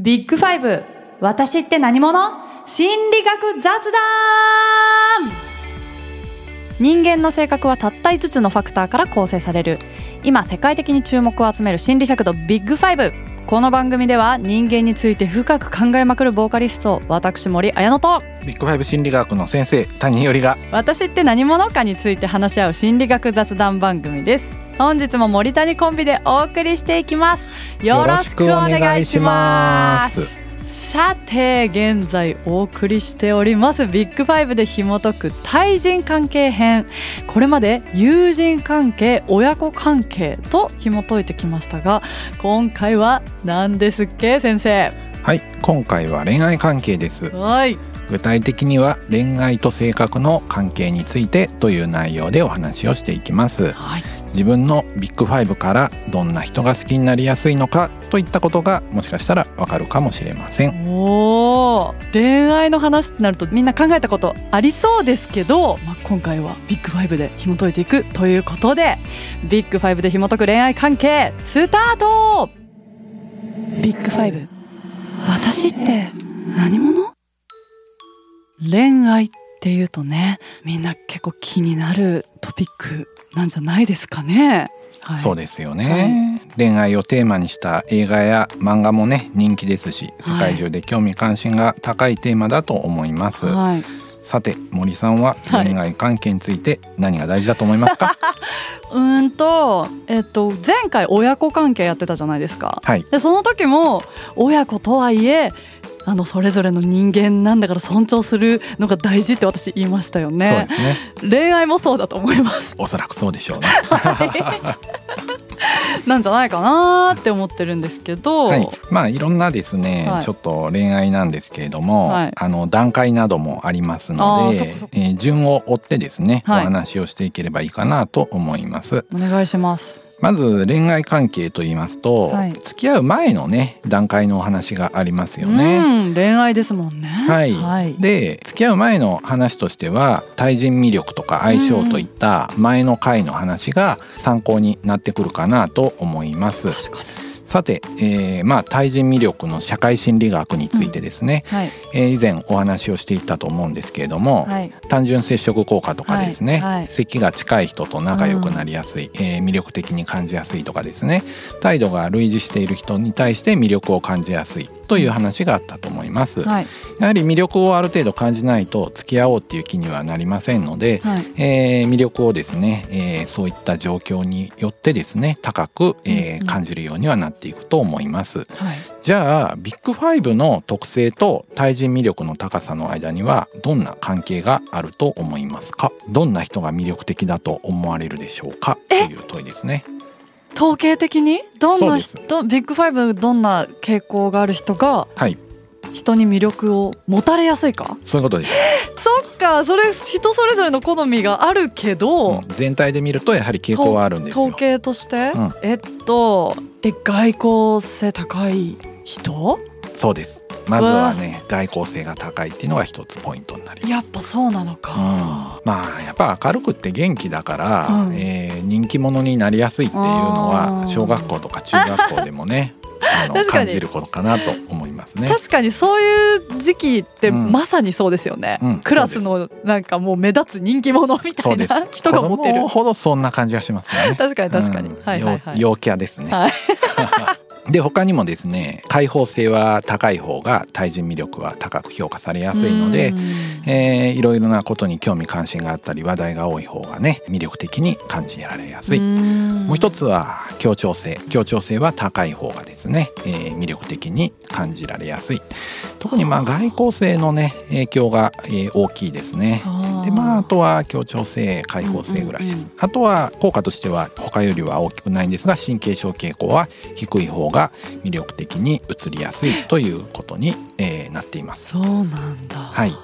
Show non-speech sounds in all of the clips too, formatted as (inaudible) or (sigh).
ビッグファイブ私って何者？心理学雑談。人間の性格はたった5つのファクターから構成される。今世界的に注目を集める心理尺度ビッグファイブ。この番組では人間について深く考えまくるボーカリスト私森彩乃と。ビッグファイブ心理学の先生谷よりが。私って何者かについて話し合う心理学雑談番組です本日も森谷コンビでお送りしていきます。よろしくお願いします。さて現在お送りしております。ビッグファイブで紐解く対人関係編。これまで友人関係親子関係と紐解いてきましたが今回は何ですっけ先生？はい今回は恋愛関係です。はい。具体的には恋愛と性格の関係についてという内容でお話をしていきます。はい自分のビッグファイブからどんな人が好きになりやすいのかといったことがもしかしたらわかるかもしれません。おー恋愛の話ってなるとみんな考えたことありそうですけど、まあ、今回はビッグファイブで紐解いていくということでビッグファイブで紐解く恋愛関係スタート!ビッグファイブ私って何者?恋愛っていうとねみんな結構気になるトピックなんじゃないですかね。はい、そうですよね、恋愛をテーマにした映画や漫画もね人気ですし世界中で興味関心が高いテーマだと思います、はい、さて森さんははい。恋愛関係について何が大事だと思いますか？(laughs) うーんとえっと前回親子関係やってたじゃないですか。はい。でその時も親子とはいえあのそれぞれの人間なんだから尊重するのが大事って私言いましたよそうねで。すね。恋愛もそうだと思います。おそらくそうでしょうね。なんじゃないかなって思ってるんですけど、はい、まあいろんなですね、はい。ちょっと恋愛なんですけれども、はい。あの段階などもありますあのでえー順を追ってですね、はい。お話をしていければいいかなと思います。お願いします。まず恋愛関係と言いますと、はい付き合う前のね段階のお話がありますよね。うん恋愛ですもんね。はい、はい。で付き合う前の話としては対人魅力とか相性といった前の回の話が参考になってくるかなと思います。確かに。さて、えーまあ対人魅力の社会心理学についてですね、はい。えー以前お話をしていたと思うんですけれども、はい。単純接触効果とかですね、はいはい。席が近い人と仲良くなりやすい、えー魅力的に感じやすいとかですね態度が類似している人に対して魅力を感じやすいという話があったと思います。はいやはり魅力をある程度感じないと付き合おうっていう気にはなりませんので、はい。えー魅力をですね、えーそういった状況によってですね高く、えー感じるようにはなっていくと思います。はい。じゃあビッグファイブの特性と対人魅力の高さの間にはどんな関係があると思いますか？どんな人が魅力的だと思われるでしょうか？という問いですね統計的に？どんな人ビッグファイブどんな傾向がある人がはい。人に魅力を持たれやすいか？そういうことです、(laughs) そっかそれ人それぞれの好みがあるけど、うん全体で見るとやはり傾向はあるんですよ。統計として、うん。えっとえ外交性高い人？そうですまずはね外交性が高いっていうのが一つポイントになります。やっぱそうなのうん。か、まあやっぱ明るくって元気だから、うん。えー人気者になりやすいっていうのは小学校とか中学校でもね (laughs) あの感じることかなと思いますね。確かに。そういう時期ってうん。まさにそうですよね、うん。クラスのなんかもう目立つ人気者みたいな人が持ってる。ほどそんな感じがしますよね。確かに確かに、うん。はいはいはい。陽陽キャですね。はい (laughs) で他にもですね開放性は高い方が対人魅力は高く評価されやすいのでう、ん。えーいろいろなことに興味関心があったり話題が多い方がね魅力的に感じられやすい。もう一つは協調性。協調性は高い方がですね、えー魅力的に感じられやすい。特にまあ外交性のね影響が、えー大きいですね。でまああとは協調性開放性ぐらいです、あとは効果としては他よりは大きくないんですが神経症傾向は低い方が魅力的に移りやすいということに、えーなっています。そうなんだ。はい。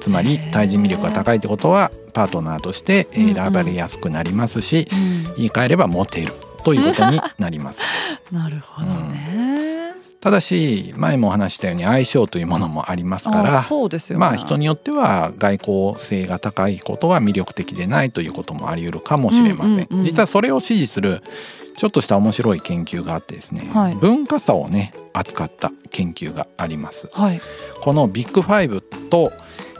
つまり対人魅力が高いってことはパートナーとしてえー選ばれやすくなりますし、うん。言い換えればモテるということに (laughs) なります。なるほどね、ただし前もお話ししたように相性というものもありますかあらそうですよね。まあ人によっては外交性が高いことは魅力的でないということもあり得るかもしれません、うんうんうん。実はそれを支持するちょっとした面白い研究があってですね、はい。文化差をね扱った研究があります。はい。このビッグファイブと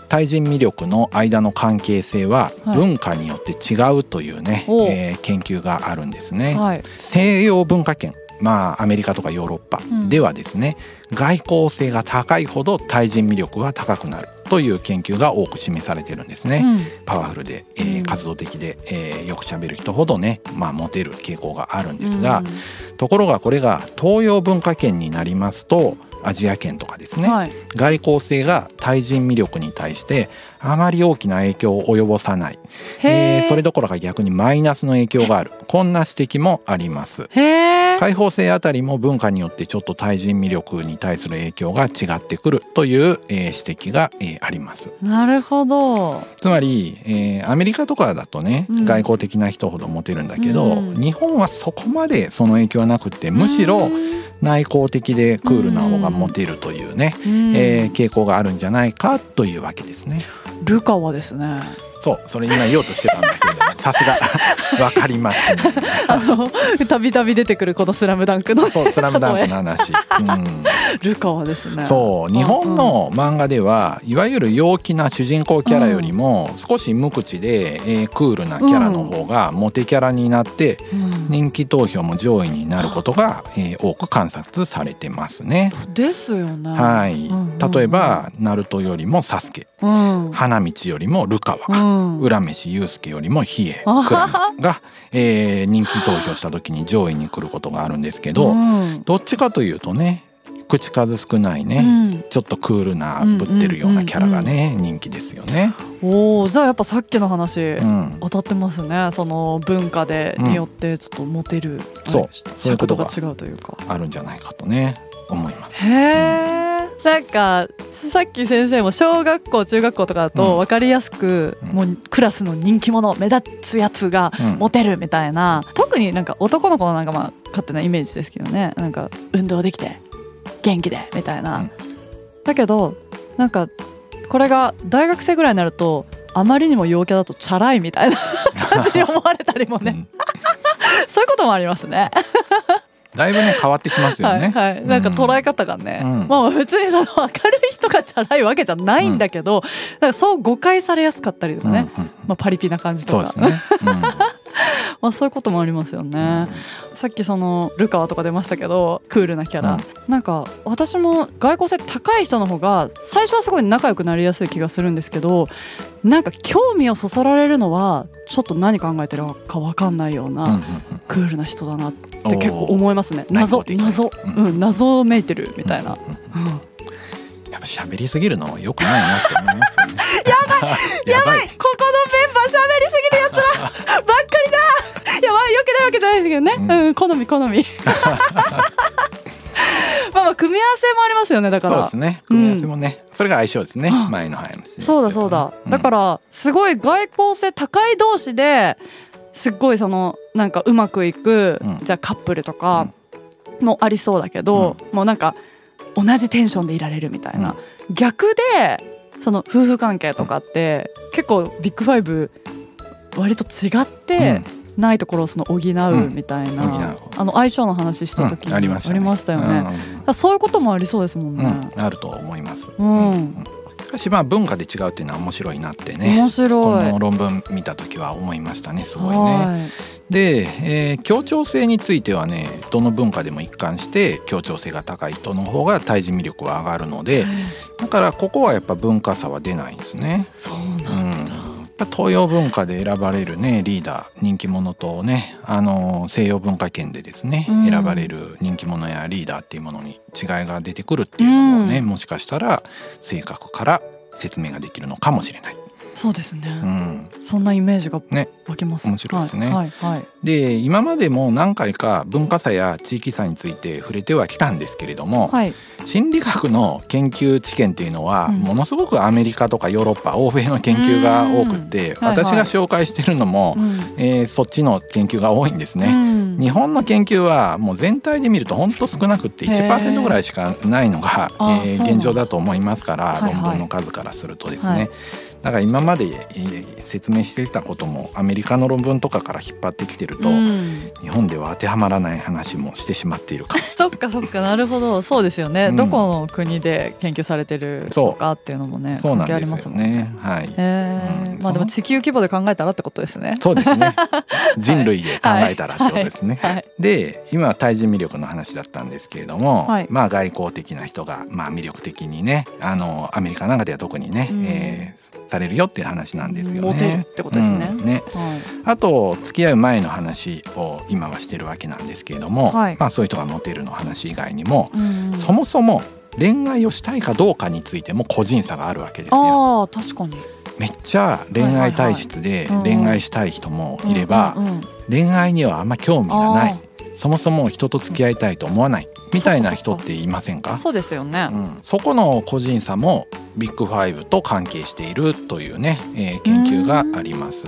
対人魅力の間の関係性ははい。文化によって違うというね、おう。えー研究があるんですね、はい。西洋文化圏まあアメリカとかヨーロッパうん。ではですね、外交性が高いほど対人魅力は高くなるという研究が多く示されてるんですね、うん。パワフルで、えーうん。活動的で、えーよくしゃべる人ほどねまあモテる傾向があるんですが、ところがこれが東洋文化圏になりますとアジア圏とかですね、はい。外交性が対人魅力に対してあまり大きな影響を及ぼさない、へええーそれどころか逆にマイナスの影響がある。こんな指摘もあります。へえ開放性あたりも文化によってちょっと対人魅力に対する影響が違ってくるという、えー指摘が、えーあります。なるほど。つまり、えーアメリカとかだとね、うん。外交的な人ほどモテるんだけど、うん。日本はそこまでその影響はなくってむしろ内向的でクールな方がモテるというね、うん。えー傾向があるんじゃないかというわけですね。ルカワですね。そうそれ今言おうとしてたんだけれどもさすが。(laughs) わかります。ね。あのたびたび出てくるこの「スラムダンクのそうスラムダンクの話。うんルカワですね。そう日本の漫画ではいわゆる陽気な主人公キャラよりも少し無口で、えークールなキャラの方がモテキャラになってうん人気投票も上位になることが、えー多く観察されてますね。ですよね。はい。うんうん例えばナルトよりもサスケ。うん。花道よりもルカワ。うん。浦飯祐介よりも比叡あクラムが、えー人気投票した時に上位に来ることがあるんですけど、うん。どっちかというとね口数少ないね、うん。ちょっとクールなぶってるようなキャラがね、人気ですよね。おおじゃあやっぱさっきの話、うん、当たってますね。その文化でうんによってちょっとモテる、そう。はいそういうことが尺度が違うというか。あるんじゃないかとね思います。へえ、なんかさっき先生も小学校中学校とかだうん。と分かりやすく、うん。もうクラスの人気者目立つやつがうん。モテるみたいな、特になんか男の子のなんかまあ勝手なイメージですけどね。なんか運動できて元気でみたいな、うん。だけどなんかこれが大学生ぐらいになるとあまりにも陽キャだとチャラいみたいな (laughs) 感じに思われたりもね、うん。(laughs) そういうこともありますね。(laughs) だいぶね変わってきますよはね。いはい、なんか捉え方がね、うん。まあ別にその明るい人がチャラいわけじゃないんだけど、なんかそう誤解されやすかったりとかうんね、うんうん。まあ、パリピな感じとか。そうですね。う (laughs) んまあ、そういうこともありますよね、さっきそのルカワとか出ましたけどクールなキャラ、うん。なんか私も外交性高い人の方が最初はすごい仲良くなりやすい気がするんですけどなんか興味をそそられるのはちょっと何考えてるか分かんないような、うんうんうん。クールな人だなって結構思いますね。謎謎、うん。うん、謎めいてるみたいな、うんうんうんやっぱ喋りすぎるのは良くないなって思いますばい (laughs) やばい。ここのメンバー喋りすぎるやつらばっかりだ。(laughs) いやまあよくないわけじゃないですけどね、うん。うん好み好み。(laughs) まあまあ組み合わせもありますよねだから。そうですね。組み合わせもね、それが相性ですね。前の話。そうだそうだ、だかららすごい外交性高い同士ですっごいそのなんかうまくいく、うん。じゃあカップルとかもありそうだけど、もうなんか同じテンションでいられるみたいな、逆でその夫婦関係とかって結構ビッグファイブ割と違ってないところをその補うみたいな、あの相性の話した時にありましたね。ありましたよね、そういうこともありそうですもんね、うん、あると思います。うん。しかしまあ文化で違うっていうのは面白いなってね。面白い。この論文見た時は思いましたね。すごいね。はいで、えー協調性についてはねどの文化でも一貫して協調性が高い人の方が対人魅力は上がるのでだからここはやっぱ文化差は出ないんですね。そううなんん、やっぱ東洋文化で選ばれるねリーダー人気者とねあの西洋文化圏でですね、うん。選ばれる人気者やリーダーっていうものに違いが出てくるっていうのもね、うん。もしかしたら性格から説明ができるのかもしれない。そうですね、うん、そんなイメージがね。湧きます。面白いですね。はいはいはい。で今までも何回か文化差や地域差について触れてはきたんですけれども、はい。心理学の研究知見っていうのは、うん。ものすごくアメリカとかヨーロッパ欧米の研究が多くって、うん。はいはい。私が紹介してるのも、うん。えーそっちの研究が多いんですうね。ん。日本の研究はもう全体で見ると本当少なくってへー1%ぐらいしかないのが、あえ現状だと思いますから、はいはい。論文の数からするとですね。はいだから今までえー説明してきたこともアメリカの論文とかから引っ張ってきてると、うん。日本では当てはまらない話もしてしまっているかも。そっかそっかなるほど。そうですよね、うん。どこの国で研究されてるとかっていうのもねそう。なん関係ありますもんね。ね。はい。へえうん。まあでも地球規模で考えたらってことですね。そうですね。(laughs) 人類で考えたらってことですね。はい、で今は対人魅力の話だったんですけれども、はい。まあ外交的な人がまあ魅力的にねあのアメリカなんかでは特にね、うん。えーされるよっていう話なんですよね。モテるってことですね。うんね。はい。あと付き合う前の話を今はしてるわけなんですけれども、はい。まあそういう人がモテるの話以外にも、うんそもそも恋愛をしたいかどうかについても個人差があるわけですよ。ああ確かに。めっちゃ恋愛体質で恋愛したい人もいれば恋愛にはあんま興味がない。あそもそも人と付き合いたいと思わない。みたいな人っていませんか？そうですよね。うん、そこの個人差もビッグファイブと関係しているというね、えー研究があります。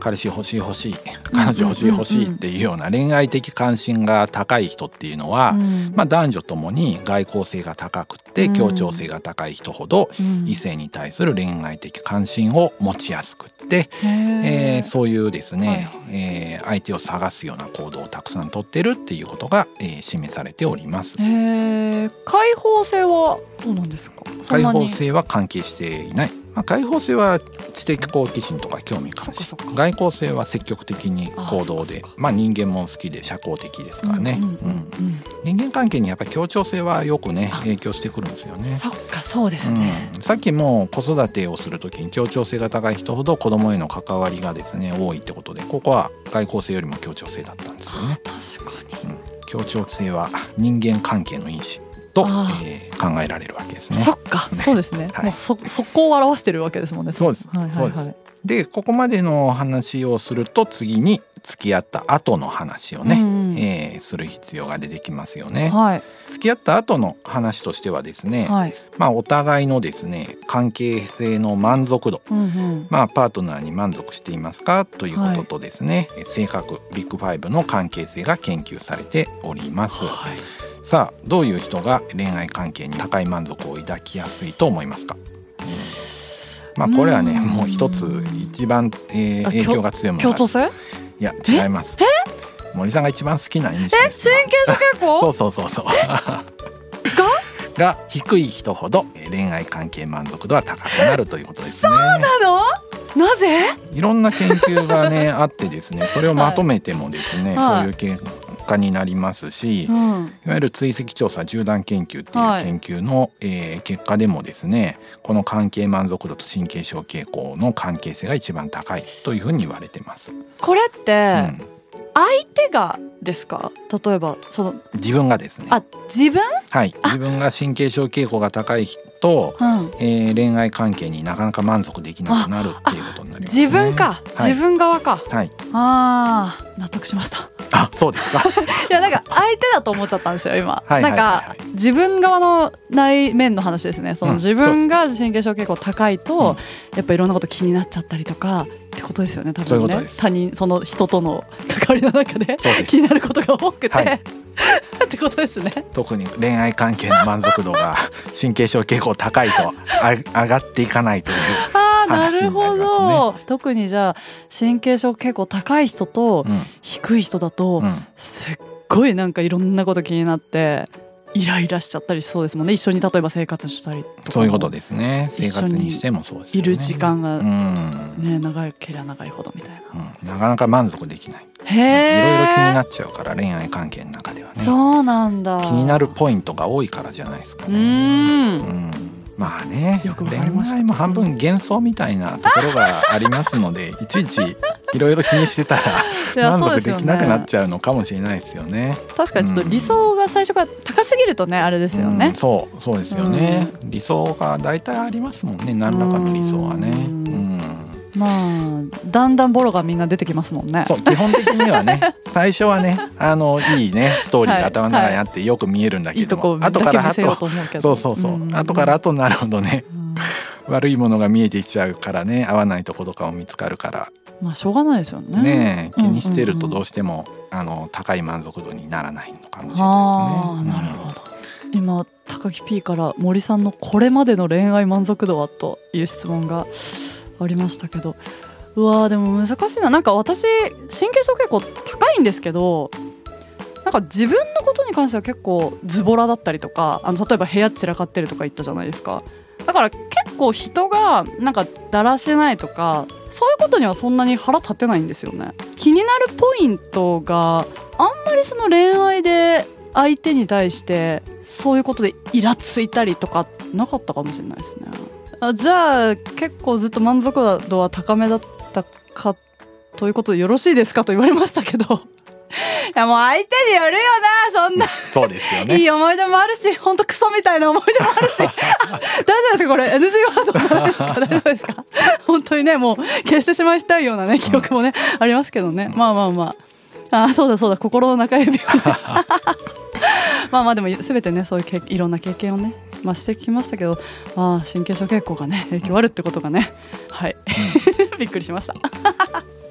彼氏欲しい欲しい彼女欲しい欲しいっていうような恋愛的関心が高い人っていうのは、うん。まあ、男女ともに外交性が高くてうん。協調性が高い人ほどうん。異性に対する恋愛的関心を持ちやすくって、へえーえそういうですね、はえー相手を探すような行動をたくさんとってるっていうことが、えー示されております。開放性はどうなんですか？開放性は関係していない、まあ、開放性は知的好奇心とか興味関心。外交性は積極的に行動で。まあ人間も好きで社交的ですからね、うんうんうんうん。人間関係にやっぱり協調性はよくねあ影響してくるんですよね。そっかそうですね。うん、さっきも子育てをする時に協調性が高い人ほど子供への関わりがですね多いってことでここは外交性よりも協調性だったんですよね。確かに。協調性は人間関係の因子と、あえー考えられるわけですねそ。っか、ねそうですね。はいもうそそこを表してるわけですもんね。そうですはいはいそうはい。でここまでの話をすると次に付き合った後の話をね、うんうんえーする必要が出てきますよね。はい付き合った後の話としてはですね、はい。まあお互いのですね関係性の満足度うんうん。まあパートナーに満足していますかということとですね、え性格ビッグファイブの関係性が研究されております。はい。さあどういう人が恋愛関係に高い満足を抱きやすいと思いますか、まあこれはねうんもう一つ一番、えーあ影響が強いものが？いや違います。森さんが一番好きな印象え、です。神経症結構？そうそうそうそう。が？低い人ほどえー恋愛関係満足度は高くなるということですね。なの？なぜ？いろんな研究がねあってですねそれをまとめてもですね、はい。そういう結果になりますし、いうん。わゆる追跡調査縦断研究ってはいいう研究の、えー結果でもですねこの関係満足度と神経症傾向の関係性が一番高いというふうに言われてます。これってうん相手がですか？例えばその自分がですねあ自分？はい自分が神経症傾向が高い人、うん。えー恋愛関係になかなか満足できなくなるっていうことになります、ね。自分か、はい自分側か。はい。ああ、納得しました。あそうですか。(laughs) いやなんか相手だと思っちゃったんですよ今、なんか自分側の内面の話ですね。そのうん自分が神経症傾向高いと、うん。やっぱいろんなこと気になっちゃったりとかってことですよね多分ね。他人その人との関わりの中で気になることが多くて、はい。(laughs) ってことですね。特に恋愛関係の満足度が神経症傾向高いとあ上がっていかないという。(laughs) なるほど、特にじゃあ神経症傾向高い人とうん低い人だと、うんすっごいなんかいろんなこと気になってイライラしちゃったりしそうですもんね一緒に例えば生活したりそういうことですね。生活にしてもそうですよね。いる時間がうん、ね長ければ長いほどみたいな。うんなかなか満足できない。へえ。いろいろ気になっちゃうから恋愛関係の中ではね。そうなんだ。気になるポイントが多いからじゃないですかうね。ー。うんんまあねよくわ恋愛も半分幻想みたいなところがありますので (laughs) いちいちいろいろ気にしてたら満足できなくなっちゃうのかもしれないですよね。確かにちょっと理想が最初から高すぎるとねあれですようんね。そうそうですよね、理想が大体ありますもんね何らかの理想はね。ううんんまあだんだんボロがみんな出てきますもんね。そう基本的にはね (laughs) 最初はねあのいいねストーリーはいが頭の中にあってよく見えるんだけども、こだけ後から後。そうそうそう、ん後から後になるほどねうん悪いものが見えてきちゃうからね合わないとことかも見つかるからまあしょうがないですよね。ね気にしてるとどううしても、あの高い満足度にならないのかもしれないですね。なるほど。今高木 P から森さんのこれまでの恋愛満足度はという質問がありましたけど。うわーでも難しいな。なんか私神経症結構高いんですけどなんか自分のことに関しては結構ズボラだったりとかあの例えば部屋散らかってるとか言ったじゃないですか。だから結構人がなんかだらしないとかそういうことにはそんなに腹立てないんですよね。気になるポイントがあんまりその恋愛で相手に対してそういうことでイラついたりとかなかったかもしれないですね。あじゃあ結構ずっと満足度は高めだったかということでよろしいですかと言われましたけど。(laughs) いやもう相手によるよなそんな。そうですよね。いい思い出もあるし本当クソみたいな思い出もあるし。(laughs) 大丈夫ですかこれ？NG ワードじゃないですか？(laughs) 大丈夫ですか？本当にねもう消してしまいたいようなね記憶もね、ありますけどね。まあまあまあ。あそうだそうだ心の中指を。まあまあでも全てねそういうけいろんな経験をねまあ、してきましたけど、まあ、神経症傾向がね影響あるってことがねはい、(laughs) びっくりしました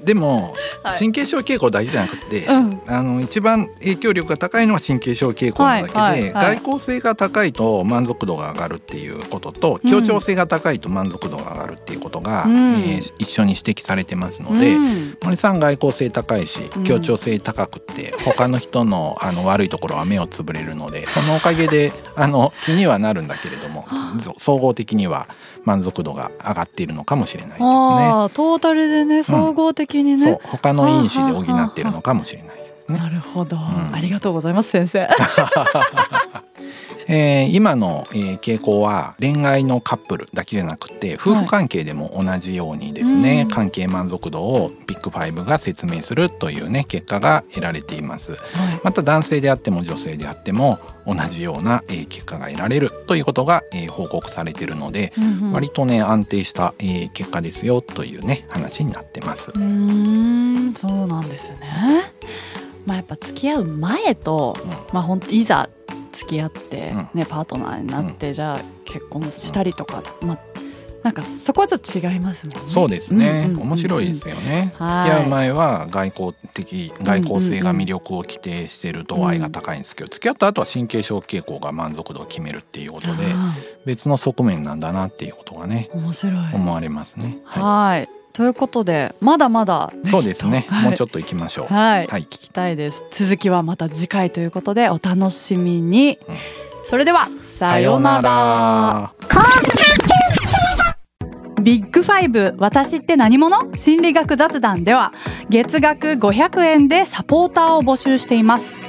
でも、神経症傾向だけじゃなくて、うん、あの一番影響力が高いのは神経症傾向なだけで、はいはいはい、外交性が高いと満足度が上がるっていうことと、協調性が高いと満足度が上がるっていうことが、うん、えー、一緒に指摘されてますので、うん、森さん外交性高いし協調性高くて、他の人のあの悪いところは目をつぶれるのでそのおかげであの気にはなるんだけれども総合的には満足度が上がっているのかもしれないですね。トータルでね総合的にね、そう。他の因子で補っているのかもしれないですね。なるほど、うん、ありがとうございます先生。えー、今の、えー、傾向は恋愛のカップルだけじゃなくて夫婦関係でも同じようにですね、はい、関係満足度をビッグファイブが説明するというね結果が得られています、はい、また男性であっても女性であっても同じような、えー、結果が得られるということが、えー、報告されているので、うんうん、割とね安定した、えー、結果ですよというね話になってます。うんそうなんですね。まあやっぱ付き合う前と、うん、まあ本当いざ付き合ってね、うん、パートナーになって、じゃあ結婚したりとか、まあなんかそこはちょっと違いますもんね。そうですね。うんうん、面白いですよね。付き合う前は外交的外交性が魅力を規定している度合いが高いんですけど、付き合った後は神経症傾向が満足度を決めるっていうことで別の側面なんだなっていうことがね面白い。思われますね。はいということでまだまだ、ね、そうですね、(laughs) もうちょっと行きましょう、はい、はい、聞きたいです。続きはまた次回ということでお楽しみに、うん、それではさようなら。ビッグファイブ私って何者？心理学雑談では月額500円でサポーターを募集しています